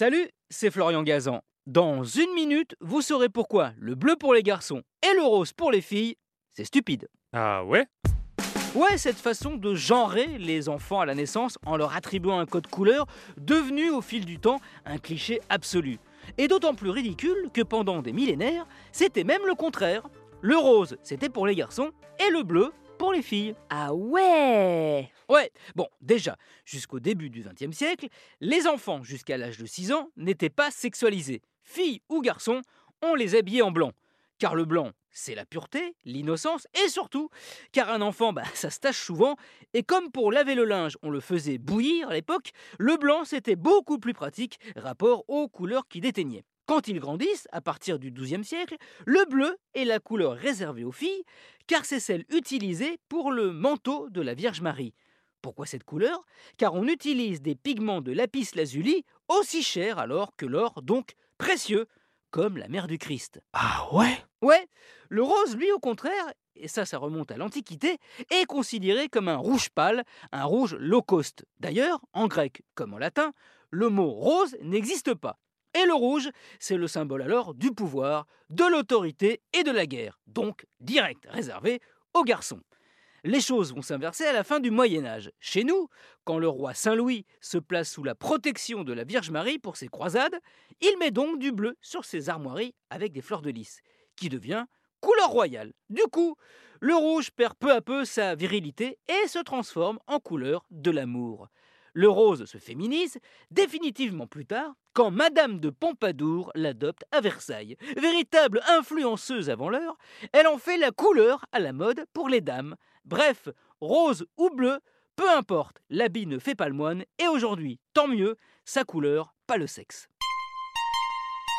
Salut, c'est Florian Gazan. Dans une minute, vous saurez pourquoi le bleu pour les garçons et le rose pour les filles, c'est stupide. Ah ouais? Ouais, cette façon de genrer les enfants à la naissance en leur attribuant un code couleur, devenu au fil du temps un cliché absolu. Et d'autant plus ridicule que pendant des millénaires, c'était même le contraire. Le rose, c'était pour les garçons, et le bleu, pour les filles. Ah ouais Ouais, bon, déjà, jusqu'au début du XXe siècle, les enfants jusqu'à l'âge de 6 ans n'étaient pas sexualisés. Filles ou garçons, on les habillait en blanc. Car le blanc, c'est la pureté, l'innocence et surtout, car un enfant, bah, ça se tâche souvent, et comme pour laver le linge, on le faisait bouillir à l'époque, le blanc c'était beaucoup plus pratique rapport aux couleurs qui déteignaient. Quand ils grandissent, à partir du XIIe siècle, le bleu est la couleur réservée aux filles, car c'est celle utilisée pour le manteau de la Vierge Marie. Pourquoi cette couleur? Car on utilise des pigments de lapis lazuli aussi chers alors que l'or, donc précieux, comme la mère du Christ. Ah ouais? Ouais, le rose, lui, au contraire, et ça, ça remonte à l'Antiquité, est considéré comme un rouge pâle, un rouge low cost. D'ailleurs, en grec comme en latin, le mot rose n'existe pas. Et le rouge, c'est le symbole alors du pouvoir, de l'autorité et de la guerre, donc direct réservé aux garçons. Les choses vont s'inverser à la fin du Moyen Âge. Chez nous, quand le roi Saint-Louis se place sous la protection de la Vierge Marie pour ses croisades, il met donc du bleu sur ses armoiries avec des fleurs de lys, qui devient couleur royale. Du coup, le rouge perd peu à peu sa virilité et se transforme en couleur de l'amour. Le rose se féminise définitivement plus tard quand Madame de Pompadour l'adopte à Versailles. Véritable influenceuse avant l'heure, elle en fait la couleur à la mode pour les dames. Bref, rose ou bleu, peu importe, l'habit ne fait pas le moine et aujourd'hui, tant mieux, sa couleur, pas le sexe.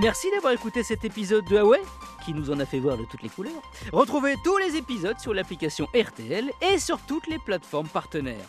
Merci d'avoir écouté cet épisode de Huawei qui nous en a fait voir de toutes les couleurs. Retrouvez tous les épisodes sur l'application RTL et sur toutes les plateformes partenaires.